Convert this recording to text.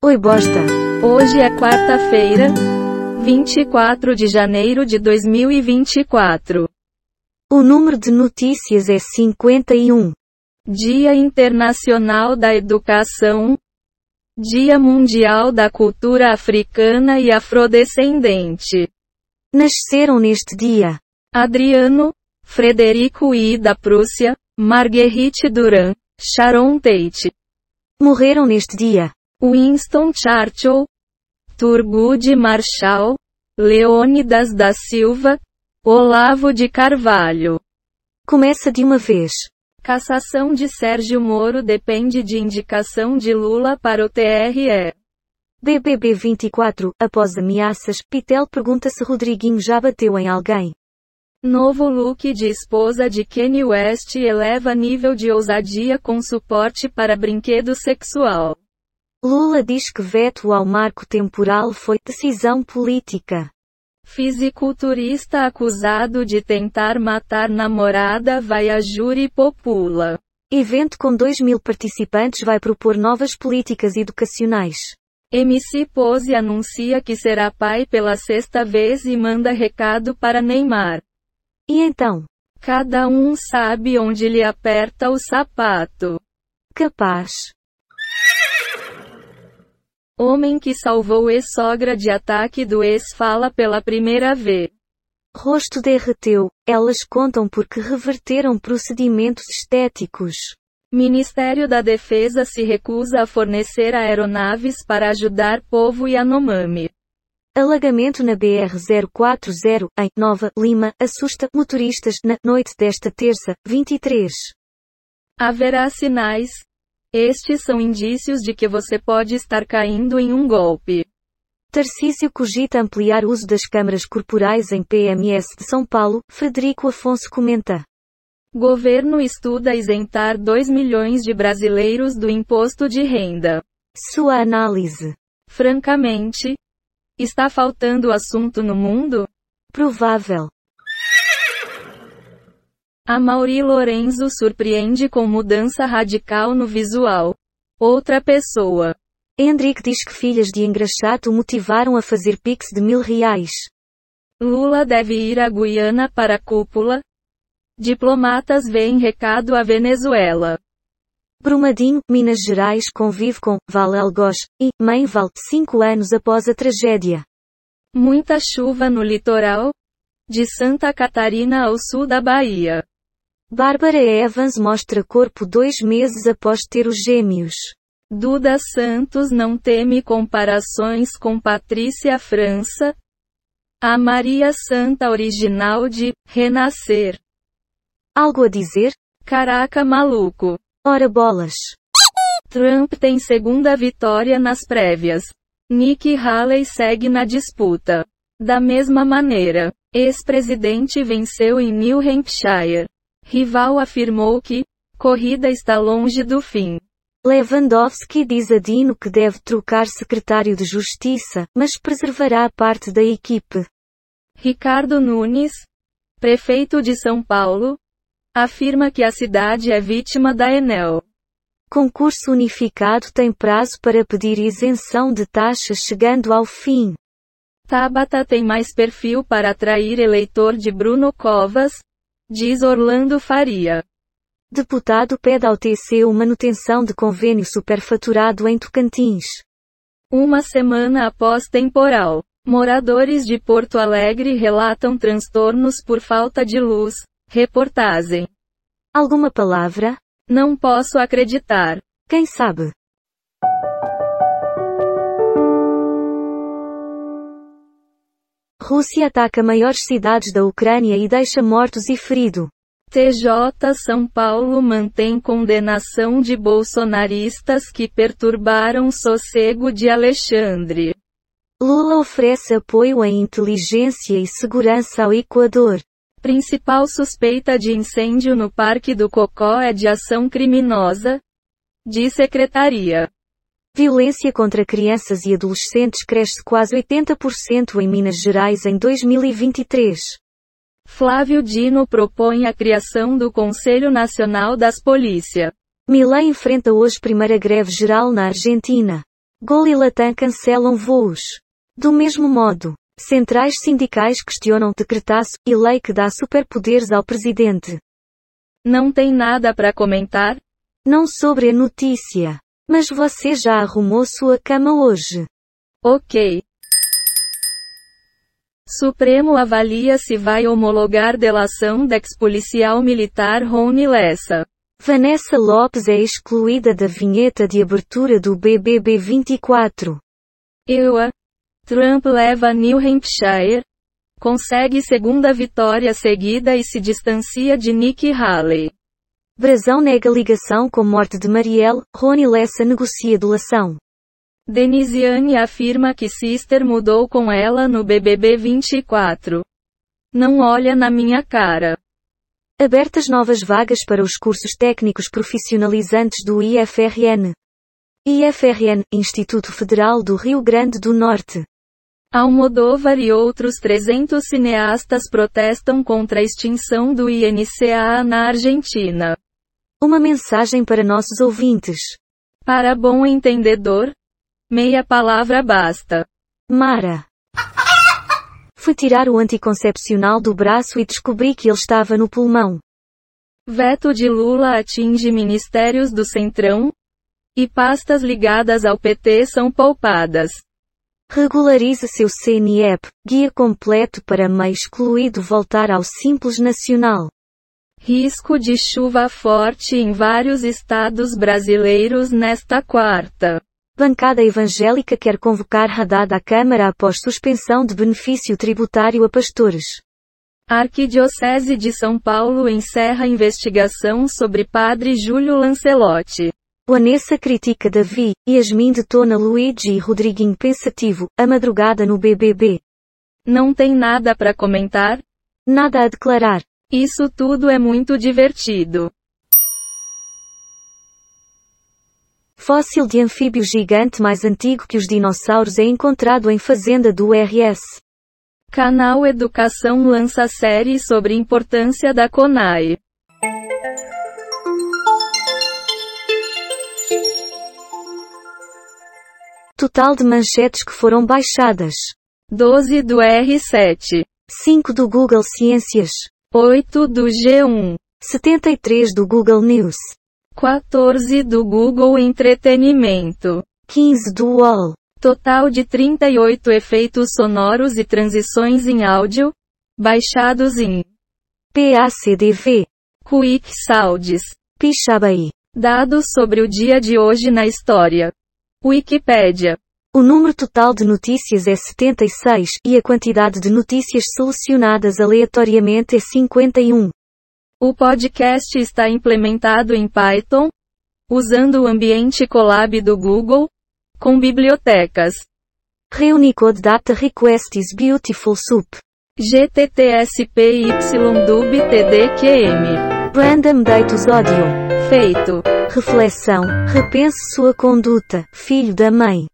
Oi bosta. Hoje é quarta-feira, 24 de janeiro de 2024. O número de notícias é 51. Dia Internacional da Educação. Dia Mundial da Cultura Africana e Afrodescendente. Nasceram neste dia. Adriano, Frederico I da Prússia, Marguerite Duran, Sharon Tate. Morreram neste dia. Winston Churchill, Turgut Marshall, Leônidas da Silva, Olavo de Carvalho. Começa de uma vez. Cassação de Sérgio Moro depende de indicação de Lula para o TRE. BBB 24, após ameaças, Pitel pergunta se Rodriguinho já bateu em alguém. Novo look de esposa de Kanye West eleva nível de ousadia com suporte para brinquedo sexual. Lula diz que veto ao marco temporal foi decisão política. Fisiculturista acusado de tentar matar namorada vai a júri popula. Evento com 2 mil participantes vai propor novas políticas educacionais. MC Pose anuncia que será pai pela sexta vez e manda recado para Neymar. E então? Cada um sabe onde lhe aperta o sapato. Capaz. Homem que salvou ex-sogra de ataque do ex fala pela primeira vez. Rosto derreteu, elas contam porque reverteram procedimentos estéticos. Ministério da Defesa se recusa a fornecer aeronaves para ajudar povo Yanomami. Alagamento na BR-040, em Nova Lima, assusta motoristas na noite desta terça, 23. Haverá sinais, estes são indícios de que você pode estar caindo em um golpe. Tarcísio cogita ampliar uso das câmaras corporais em PMS de São Paulo, Frederico Afonso comenta. Governo estuda isentar 2 milhões de brasileiros do imposto de renda. Sua análise. Francamente, está faltando assunto no mundo? Provável. A Mauri Lorenzo surpreende com mudança radical no visual. Outra pessoa. Hendrik diz que filhas de engraxato motivaram a fazer pix de mil reais. Lula deve ir à Guiana para a cúpula. Diplomatas veem recado à Venezuela. Brumadinho, Minas Gerais convive com Vale Algoz e Mãe Val cinco anos após a tragédia. Muita chuva no litoral. De Santa Catarina ao sul da Bahia. Bárbara Evans mostra corpo dois meses após ter os gêmeos. Duda Santos não teme comparações com Patrícia França. A Maria Santa original de Renascer. Algo a dizer? Caraca maluco. Ora bolas. Trump tem segunda vitória nas prévias. Nikki Haley segue na disputa. Da mesma maneira, ex-presidente venceu em New Hampshire. Rival afirmou que, corrida está longe do fim. Lewandowski diz a Dino que deve trocar secretário de Justiça, mas preservará parte da equipe. Ricardo Nunes, prefeito de São Paulo, afirma que a cidade é vítima da Enel. Concurso unificado tem prazo para pedir isenção de taxas chegando ao fim. Tabata tem mais perfil para atrair eleitor de Bruno Covas, diz Orlando Faria. Deputado pede ao TCU manutenção de convênio superfaturado em Tocantins. Uma semana após temporal, moradores de Porto Alegre relatam transtornos por falta de luz. Reportagem. Alguma palavra? Não posso acreditar. Quem sabe? Rússia ataca maiores cidades da Ucrânia e deixa mortos e ferido. TJ São Paulo mantém condenação de bolsonaristas que perturbaram sossego de Alexandre. Lula oferece apoio em inteligência e segurança ao Equador. Principal suspeita de incêndio no Parque do Cocó é de ação criminosa? Diz secretaria. Violência contra crianças e adolescentes cresce quase 80% em Minas Gerais em 2023. Flávio Dino propõe a criação do Conselho Nacional das Polícia. Milei enfrenta hoje primeira greve geral na Argentina. Gol e Latam cancelam voos. Do mesmo modo, centrais sindicais questionam decretaço e lei que dá superpoderes ao presidente. Não tem nada para comentar? Não sobre a notícia. Mas você já arrumou sua cama hoje. Ok. Supremo avalia se vai homologar delação da ex-policial militar Rony Lessa. Vanessa Lopes é excluída da vinheta de abertura do BBB 24. Iowa. Trump leva New Hampshire. Consegue segunda vitória seguida e se distancia de Nikki Haley. Brasão nega ligação com morte de Marielle, Rony Lessa negocia delação. Denisiane afirma que Sister mudou com ela no BBB 24. Não olha na minha cara. Abertas novas vagas para os cursos técnicos profissionalizantes do IFRN. IFRN, Instituto Federal do Rio Grande do Norte. Almodóvar e outros 300 cineastas protestam contra a extinção do INCA na Argentina. Uma mensagem para nossos ouvintes. Para bom entendedor, Meia palavra basta. Mara. Fui tirar o anticoncepcional do braço e descobri que ele estava no pulmão. Veto de Lula atinge ministérios do Centrão? E pastas ligadas ao PT são poupadas. Regularize seu CNEP, guia completo para MEI excluído voltar ao Simples Nacional. Risco de chuva forte em vários estados brasileiros nesta quarta. Bancada evangélica quer convocar Haddad à Câmara após suspensão de benefício tributário a pastores. Arquidiocese de São Paulo encerra investigação sobre padre Júlio Lancelotti. Vanessa critica Davi, Yasmin detona Luigi e Rodriguinho pensativo, a madrugada no BBB. Não tem nada para comentar? Nada a declarar. Isso tudo é muito divertido. Fóssil de anfíbio gigante mais antigo que os dinossauros é encontrado em fazenda do RS. Canal Educação lança série sobre importância da CONAI. Total de manchetes que foram baixadas. 12 do R7. 5 do Google Ciências. 8 do G1. 73 do Google News. 14 do Google Entretenimento. 15 do UOL. Total de 38 efeitos sonoros e transições em áudio, baixados em PACDV. Quick Sounds. Pixabay. Dados sobre o dia de hoje na história. Wikipédia. O número total de notícias é 76 e a quantidade de notícias selecionadas aleatoriamente é 51. O podcast está implementado em Python, usando o ambiente Colab do Google, com bibliotecas. Reunicode Data Request is Beautiful Soup. GTTSPYDUB Random Datus Audio. Feito. Reflexão. Repense sua conduta, filho da mãe.